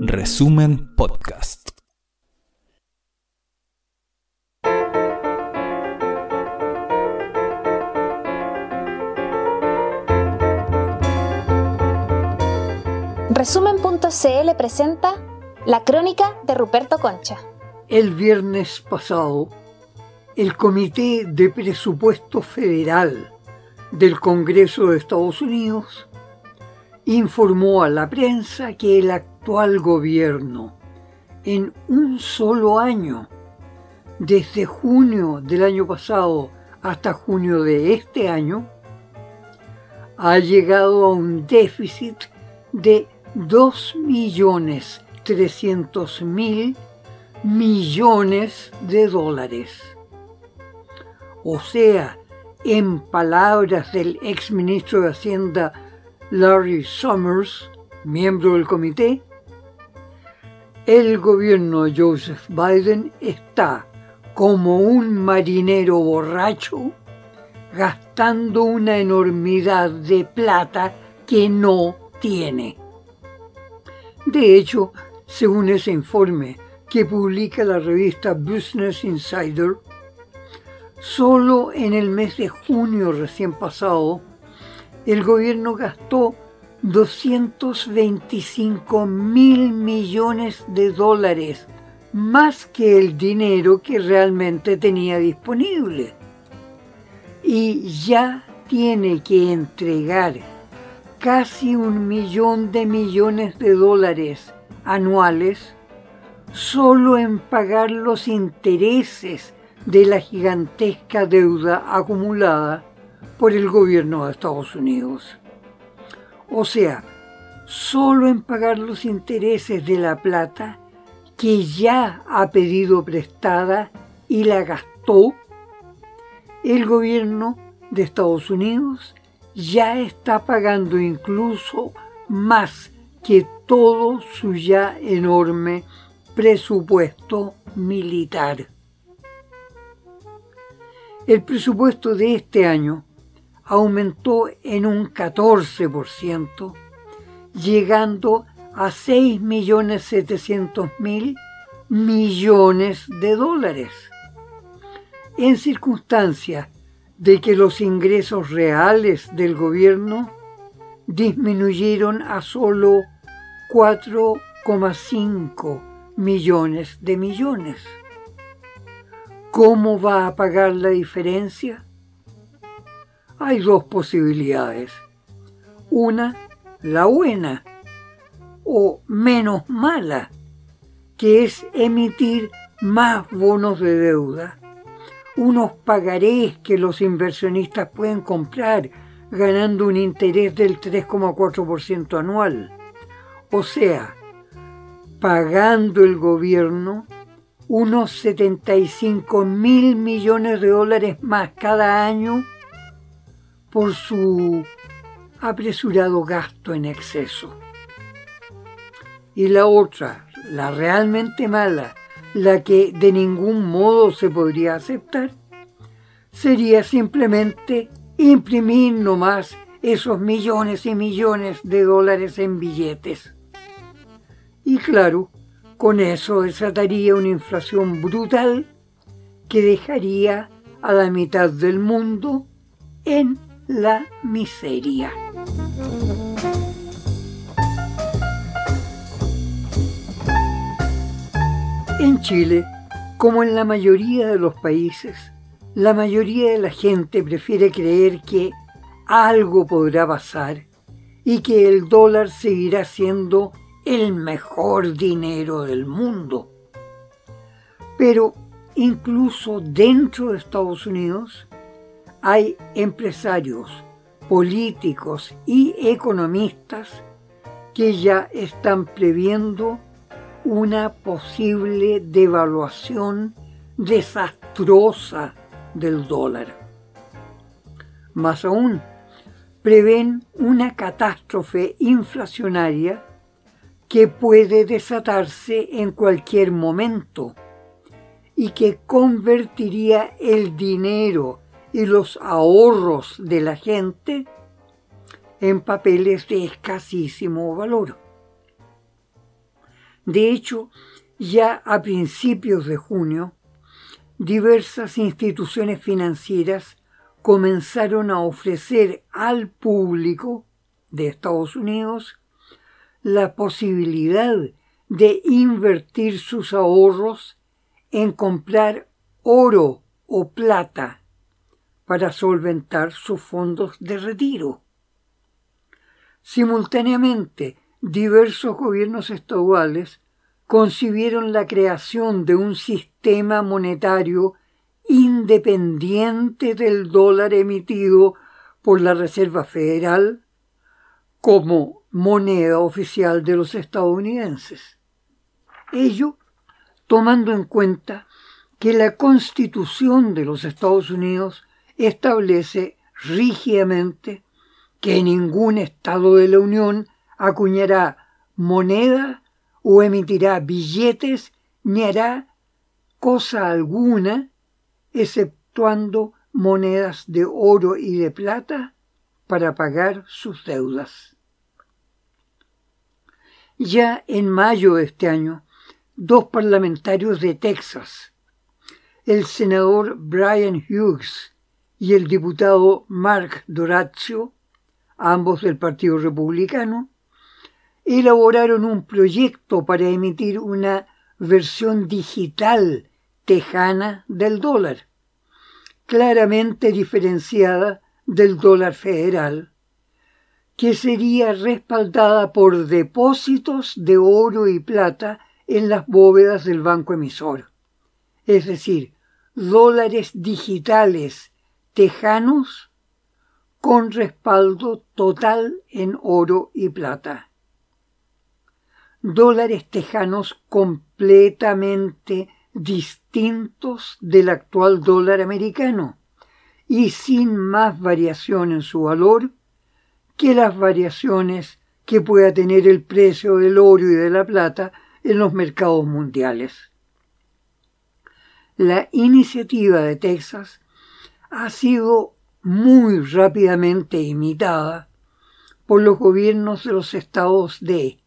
Resumen Podcast. Resumen.cl presenta La crónica de Ruperto Concha. El viernes pasado, el Comité de Presupuesto Federal del Congreso de Estados Unidos informó a la prensa que el actual gobierno, en un solo año, desde junio del año pasado hasta junio de este año, ha llegado a un déficit de 2.300.000 millones de dólares. O sea, en palabras del ex ministro de Hacienda Larry Summers, miembro del comité, el gobierno de Joseph Biden está como un marinero borracho gastando una enormidad de plata que no tiene. De hecho, según ese informe que publica la revista Business Insider, solo en el mes de junio recién pasado, el gobierno gastó 225 mil millones de dólares, más que el dinero que realmente tenía disponible. Y ya tiene que entregar casi un millón de millones de dólares anuales solo en pagar los intereses de la gigantesca deuda acumulada por el gobierno de Estados Unidos. O sea, solo en pagar los intereses de la plata que ya ha pedido prestada y la gastó, el gobierno de Estados Unidos ya está pagando incluso más que todo su ya enorme presupuesto militar. El presupuesto de este año aumentó en un 14%, llegando a 6.700.000 millones de dólares. En circunstancias de que los ingresos reales del gobierno disminuyeron a solo 4,5 millones de millones. ¿Cómo va a pagar la diferencia? Hay dos posibilidades. Una, la buena o menos mala, que es emitir más bonos de deuda unos pagarés que los inversionistas pueden comprar ganando un interés del 3,4% anual. O sea, pagando el gobierno unos 75 mil millones de dólares más cada año por su apresurado gasto en exceso. Y la otra, la realmente mala, la que de ningún modo se podría aceptar, sería simplemente imprimir nomás esos millones y millones de dólares en billetes. Y claro, con eso desataría una inflación brutal que dejaría a la mitad del mundo en la miseria. En Chile, como en la mayoría de los países, la mayoría de la gente prefiere creer que algo podrá pasar y que el dólar seguirá siendo el mejor dinero del mundo. Pero incluso dentro de Estados Unidos hay empresarios, políticos y economistas que ya están previendo una posible devaluación desastrosa del dólar. Más aún, prevén una catástrofe inflacionaria que puede desatarse en cualquier momento y que convertiría el dinero y los ahorros de la gente en papeles de escasísimo valor. De hecho, ya a principios de junio, diversas instituciones financieras comenzaron a ofrecer al público de Estados Unidos la posibilidad de invertir sus ahorros en comprar oro o plata para solventar sus fondos de retiro. Simultáneamente, diversos gobiernos estaduales concibieron la creación de un sistema monetario independiente del dólar emitido por la Reserva Federal como moneda oficial de los estadounidenses. Ello tomando en cuenta que la Constitución de los Estados Unidos establece rígidamente que ningún Estado de la Unión acuñará moneda o emitirá billetes ni hará cosa alguna exceptuando monedas de oro y de plata para pagar sus deudas. Ya en mayo de este año, dos parlamentarios de Texas, el senador Brian Hughes y el diputado Mark Dorazio, ambos del Partido Republicano, elaboraron un proyecto para emitir una versión digital tejana del dólar, claramente diferenciada del dólar federal, que sería respaldada por depósitos de oro y plata en las bóvedas del banco emisor, es decir, dólares digitales tejanos con respaldo total en oro y plata. Dólares tejanos completamente distintos del actual dólar americano y sin más variación en su valor que las variaciones que pueda tener el precio del oro y de la plata en los mercados mundiales. La iniciativa de Texas ha sido muy rápidamente imitada por los gobiernos de los estados de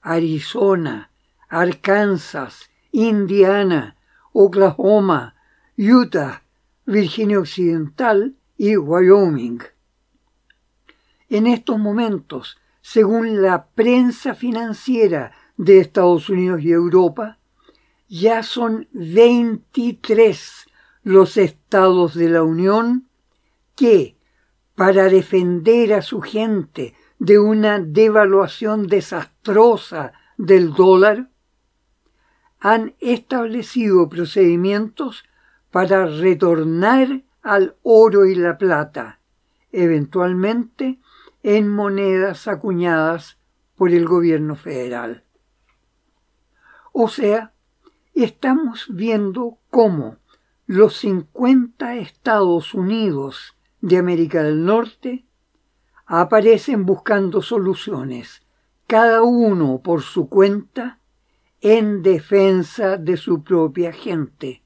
Arizona, Arkansas, Indiana, Oklahoma, Utah, Virginia Occidental y Wyoming. En estos momentos, según la prensa financiera de Estados Unidos y Europa, ya son 23 los estados de la Unión que, para defender a su gente de una devaluación desastrosa del dólar, han establecido procedimientos para retornar al oro y la plata, eventualmente en monedas acuñadas por el gobierno federal. O sea, estamos viendo cómo los 50 Estados Unidos de América del Norte aparecen buscando soluciones, cada uno por su cuenta, en defensa de su propia gente.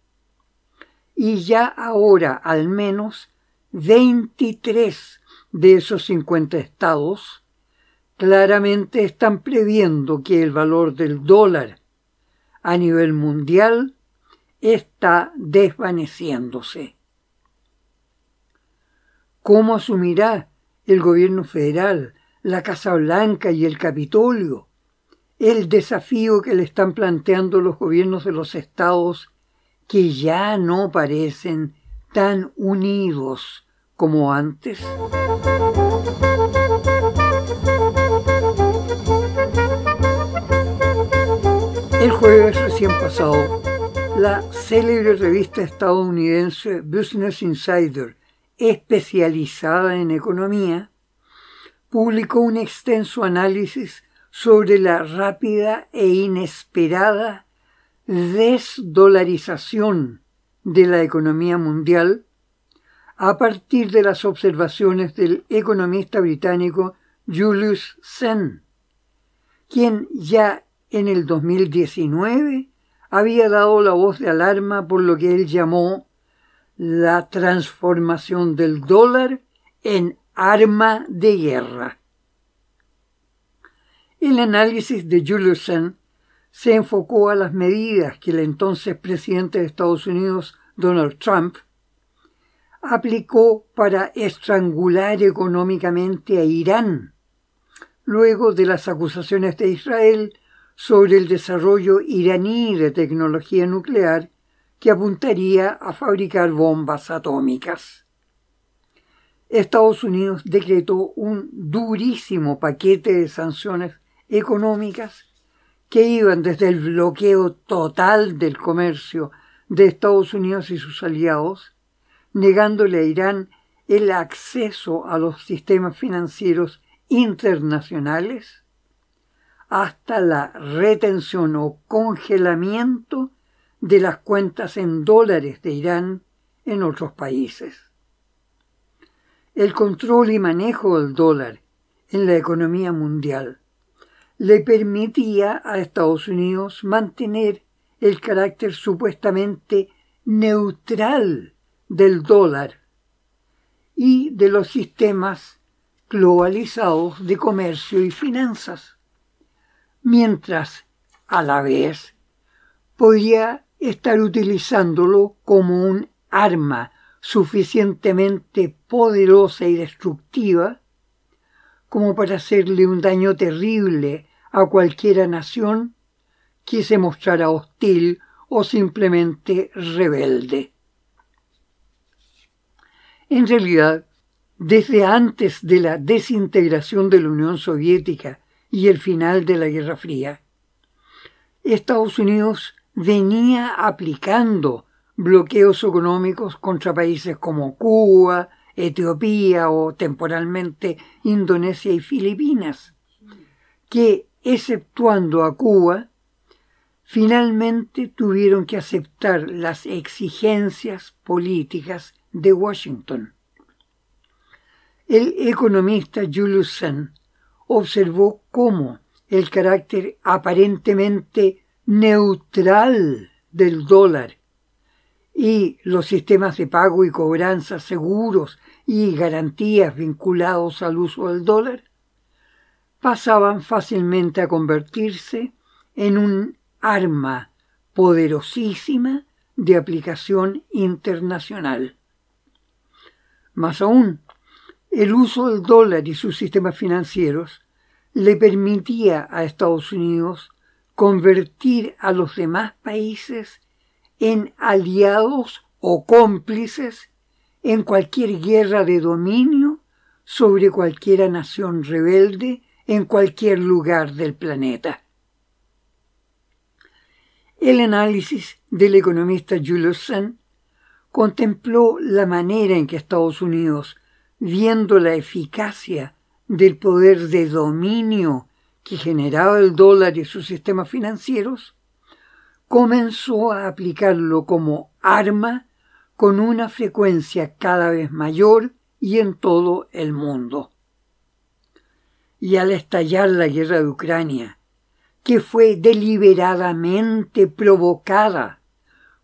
Y ya ahora al menos 23 de esos 50 estados claramente están previendo que el valor del dólar a nivel mundial está desvaneciéndose. ¿Cómo asumirá el gobierno federal, la Casa Blanca y el Capitolio el desafío que le están planteando los gobiernos de los estados que ya no parecen tan unidos como antes? El jueves recién pasado, la célebre revista estadounidense Business Insider, especializada en economía, publicó un extenso análisis sobre la rápida e inesperada desdolarización de la economía mundial a partir de las observaciones del economista británico Julius Sen, quien ya en el 2019 había dado la voz de alarma por lo que él llamó la transformación del dólar en arma de guerra. El análisis de Julius Sen se enfocó a las medidas que el entonces presidente de Estados Unidos, Donald Trump, aplicó para estrangular económicamente a Irán, luego de las acusaciones de Israel sobre el desarrollo iraní de tecnología nuclear que apuntaría a fabricar bombas atómicas. Estados Unidos decretó un durísimo paquete de sanciones económicas que iban desde el bloqueo total del comercio de Estados Unidos y sus aliados, negándole a Irán el acceso a los sistemas financieros internacionales, hasta la retención o congelamiento de las cuentas en dólares de Irán en otros países. El control y manejo del dólar en la economía mundial le permitía a Estados Unidos mantener el carácter supuestamente neutral del dólar y de los sistemas globalizados de comercio y finanzas, mientras a la vez podía estar utilizándolo como un arma suficientemente poderosa y destructiva como para hacerle un daño terrible a cualquiera nación que se mostrara hostil o simplemente rebelde. En realidad, desde antes de la desintegración de la Unión Soviética y el final de la Guerra Fría, Estados Unidos venía aplicando bloqueos económicos contra países como Cuba, Etiopía o temporalmente Indonesia y Filipinas, que, exceptuando a Cuba, finalmente tuvieron que aceptar las exigencias políticas de Washington. El economista Julius observó cómo el carácter aparentemente neutral del dólar y los sistemas de pago y cobranza seguros y garantías vinculados al uso del dólar pasaban fácilmente a convertirse en un arma poderosísima de aplicación internacional. Más aún, el uso del dólar y sus sistemas financieros le permitía a Estados Unidos convertir a los demás países en aliados o cómplices en cualquier guerra de dominio sobre cualquier nación rebelde en cualquier lugar del planeta. El análisis del economista Julius contempló la manera en que Estados Unidos, viendo la eficacia del poder de dominio que generaba el dólar y sus sistemas financieros, comenzó a aplicarlo como arma con una frecuencia cada vez mayor y en todo el mundo. Y al estallar la guerra de Ucrania, que fue deliberadamente provocada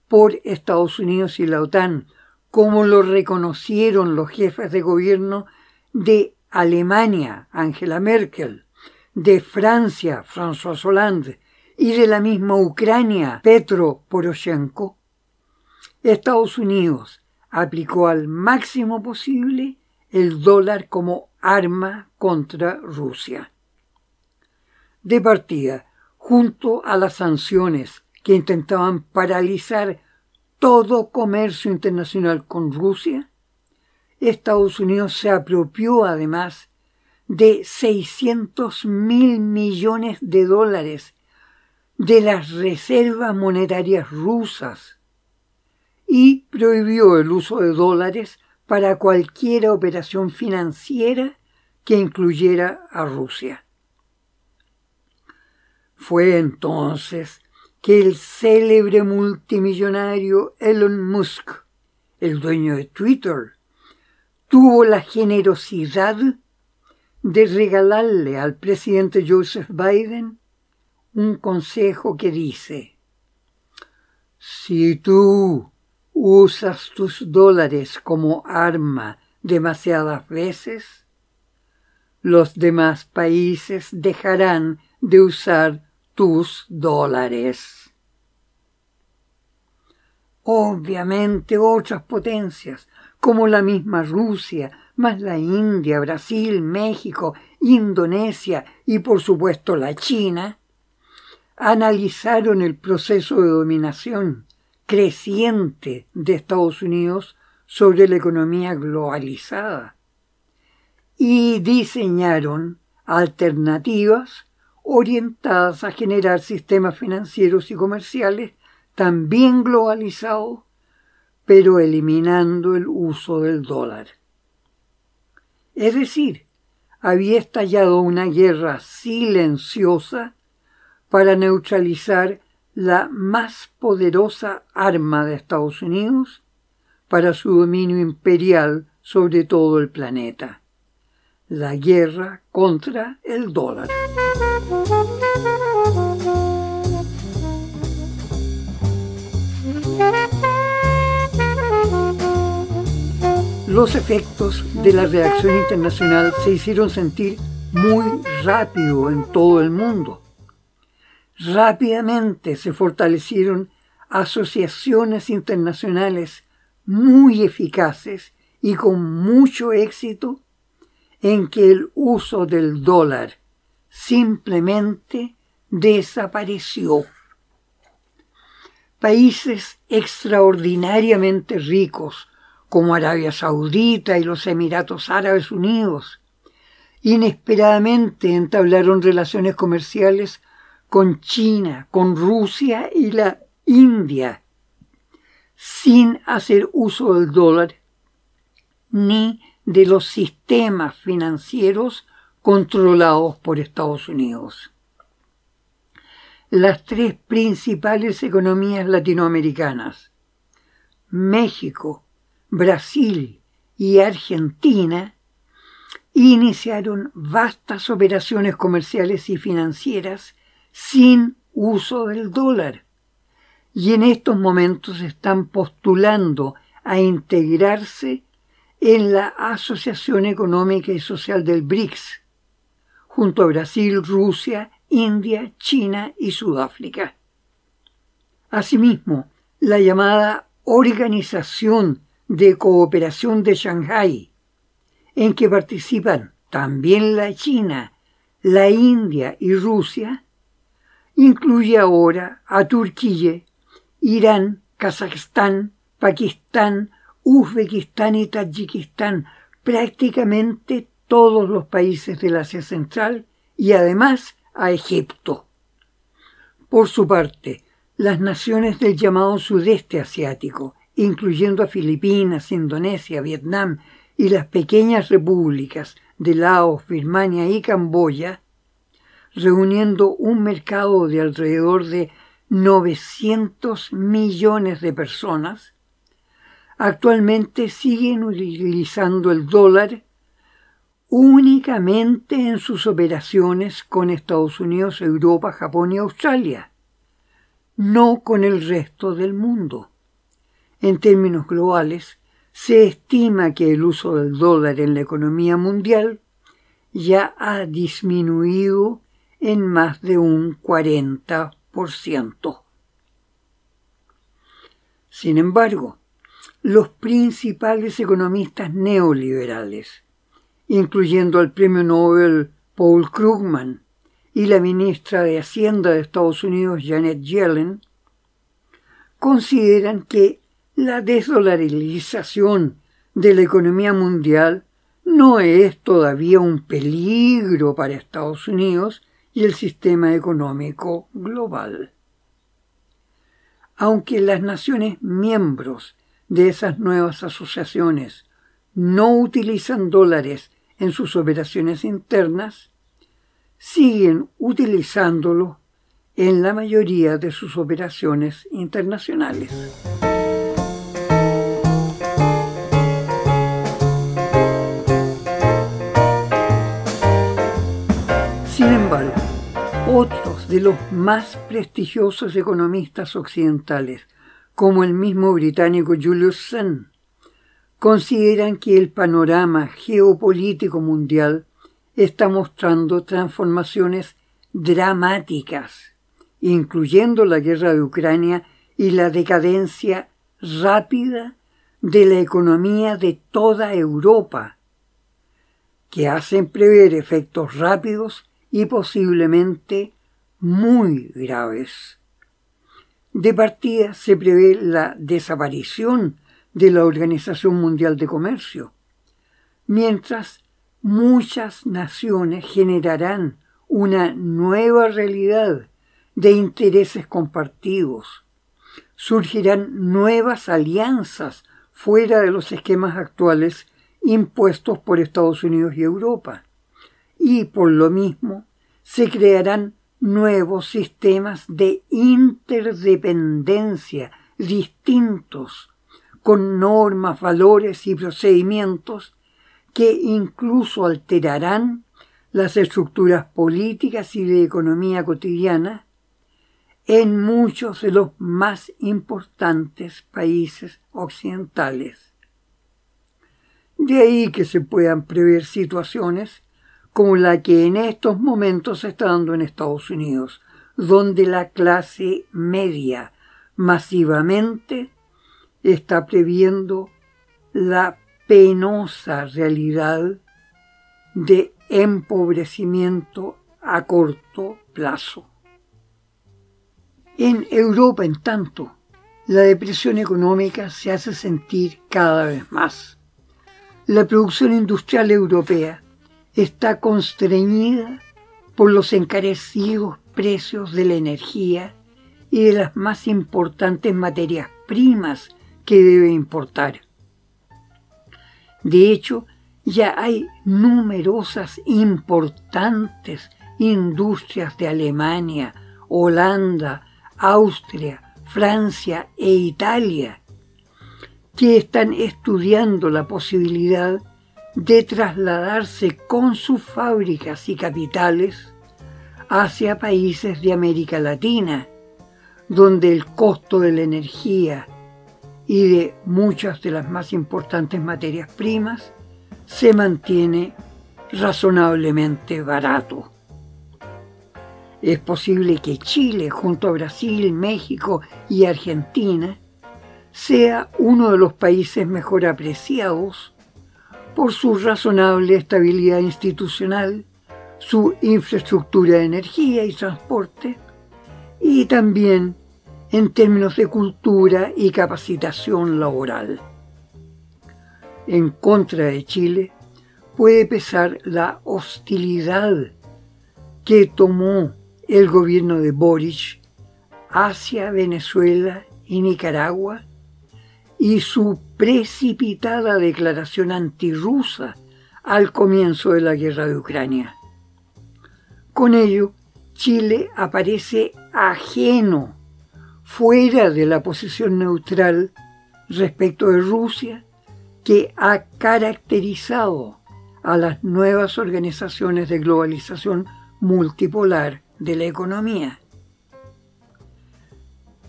por Estados Unidos y la OTAN, como lo reconocieron los jefes de gobierno de Alemania, Angela Merkel, de Francia, François Hollande, y de la misma Ucrania, Petro Poroshenko, Estados Unidos aplicó al máximo posible el dólar como arma contra Rusia. De partida, junto a las sanciones que intentaban paralizar todo comercio internacional con Rusia, Estados Unidos se apropió además de 600 mil millones de dólares de las reservas monetarias rusas y prohibió el uso de dólares para cualquier operación financiera que incluyera a Rusia. Fue entonces que el célebre multimillonario Elon Musk, el dueño de Twitter, tuvo la generosidad de regalarle al presidente Joseph Biden un consejo que dice, si tú usas tus dólares como arma demasiadas veces, los demás países dejarán de usar tus dólares. Obviamente otras potencias, como la misma Rusia, más la India, Brasil, México, Indonesia y por supuesto la China, analizaron el proceso de dominación creciente de Estados Unidos sobre la economía globalizada y diseñaron alternativas orientadas a generar sistemas financieros y comerciales también globalizados, pero eliminando el uso del dólar. Es decir, había estallado una guerra silenciosa para neutralizar la más poderosa arma de Estados Unidos para su dominio imperial sobre todo el planeta, la guerra contra el dólar. Los efectos de la reacción internacional se hicieron sentir muy rápido en todo el mundo rápidamente se fortalecieron asociaciones internacionales muy eficaces y con mucho éxito en que el uso del dólar simplemente desapareció. Países extraordinariamente ricos como Arabia Saudita y los Emiratos Árabes Unidos inesperadamente entablaron relaciones comerciales con China, con Rusia y la India, sin hacer uso del dólar ni de los sistemas financieros controlados por Estados Unidos. Las tres principales economías latinoamericanas, México, Brasil y Argentina, iniciaron vastas operaciones comerciales y financieras sin uso del dólar. Y en estos momentos están postulando a integrarse en la Asociación Económica y Social del BRICS, junto a Brasil, Rusia, India, China y Sudáfrica. Asimismo, la llamada Organización de Cooperación de Shanghái, en que participan también la China, la India y Rusia, incluye ahora a Turquía, Irán, Kazajstán, Pakistán, Uzbekistán y Tayikistán, prácticamente todos los países del Asia Central y además a Egipto. Por su parte, las naciones del llamado sudeste asiático, incluyendo a Filipinas, Indonesia, Vietnam y las pequeñas repúblicas de Laos, Birmania y Camboya, reuniendo un mercado de alrededor de 900 millones de personas, actualmente siguen utilizando el dólar únicamente en sus operaciones con Estados Unidos, Europa, Japón y Australia, no con el resto del mundo. En términos globales, se estima que el uso del dólar en la economía mundial ya ha disminuido en más de un 40%. Sin embargo, los principales economistas neoliberales, incluyendo al premio Nobel Paul Krugman y la ministra de Hacienda de Estados Unidos Janet Yellen, consideran que la desdolarización de la economía mundial no es todavía un peligro para Estados Unidos y el sistema económico global. Aunque las naciones miembros de esas nuevas asociaciones no utilizan dólares en sus operaciones internas, siguen utilizándolo en la mayoría de sus operaciones internacionales. Sin embargo, otros de los más prestigiosos economistas occidentales, como el mismo británico Julius Sen, consideran que el panorama geopolítico mundial está mostrando transformaciones dramáticas incluyendo la guerra de Ucrania y la decadencia rápida de la economía de toda Europa, que hacen prever efectos rápidos y posiblemente muy graves. De partida se prevé la desaparición de la Organización Mundial de Comercio, mientras muchas naciones generarán una nueva realidad de intereses compartidos. Surgirán nuevas alianzas fuera de los esquemas actuales impuestos por Estados Unidos y Europa. Y por lo mismo se crearán nuevos sistemas de interdependencia distintos, con normas, valores y procedimientos que incluso alterarán las estructuras políticas y de economía cotidiana en muchos de los más importantes países occidentales. De ahí que se puedan prever situaciones como la que en estos momentos se está dando en Estados Unidos, donde la clase media masivamente está previendo la penosa realidad de empobrecimiento a corto plazo. En Europa, en tanto, la depresión económica se hace sentir cada vez más. La producción industrial europea está constreñida por los encarecidos precios de la energía y de las más importantes materias primas que debe importar. De hecho, ya hay numerosas importantes industrias de Alemania, Holanda, Austria, Francia e Italia que están estudiando la posibilidad de trasladarse con sus fábricas y capitales hacia países de América Latina, donde el costo de la energía y de muchas de las más importantes materias primas se mantiene razonablemente barato. Es posible que Chile, junto a Brasil, México y Argentina, sea uno de los países mejor apreciados por su razonable estabilidad institucional, su infraestructura de energía y transporte, y también en términos de cultura y capacitación laboral. En contra de Chile puede pesar la hostilidad que tomó el gobierno de Boric hacia Venezuela y Nicaragua y su precipitada declaración antirrusa al comienzo de la guerra de Ucrania. Con ello, Chile aparece ajeno, fuera de la posición neutral respecto de Rusia que ha caracterizado a las nuevas organizaciones de globalización multipolar de la economía.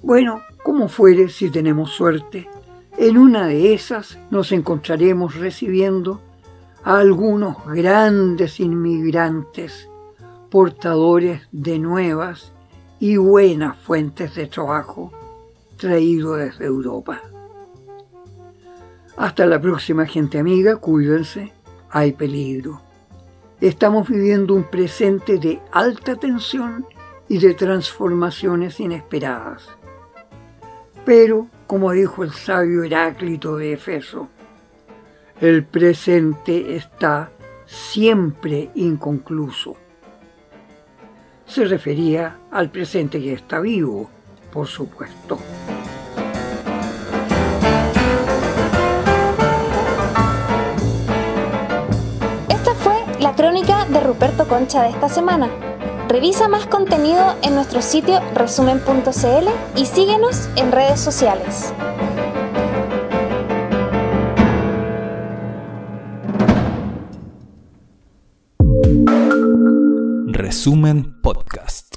Bueno, como fuere, si tenemos suerte, en una de esas nos encontraremos recibiendo a algunos grandes inmigrantes portadores de nuevas y buenas fuentes de trabajo traídos desde Europa. Hasta la próxima gente amiga, cuídense, hay peligro. Estamos viviendo un presente de alta tensión y de transformaciones inesperadas. Pero como dijo el sabio Heráclito de Efeso, el presente está siempre inconcluso. Se refería al presente que está vivo, por supuesto. Esta fue la crónica de Ruperto Concha de esta semana. Revisa más contenido en nuestro sitio resumen.cl y síguenos en redes sociales. Resumen Podcast.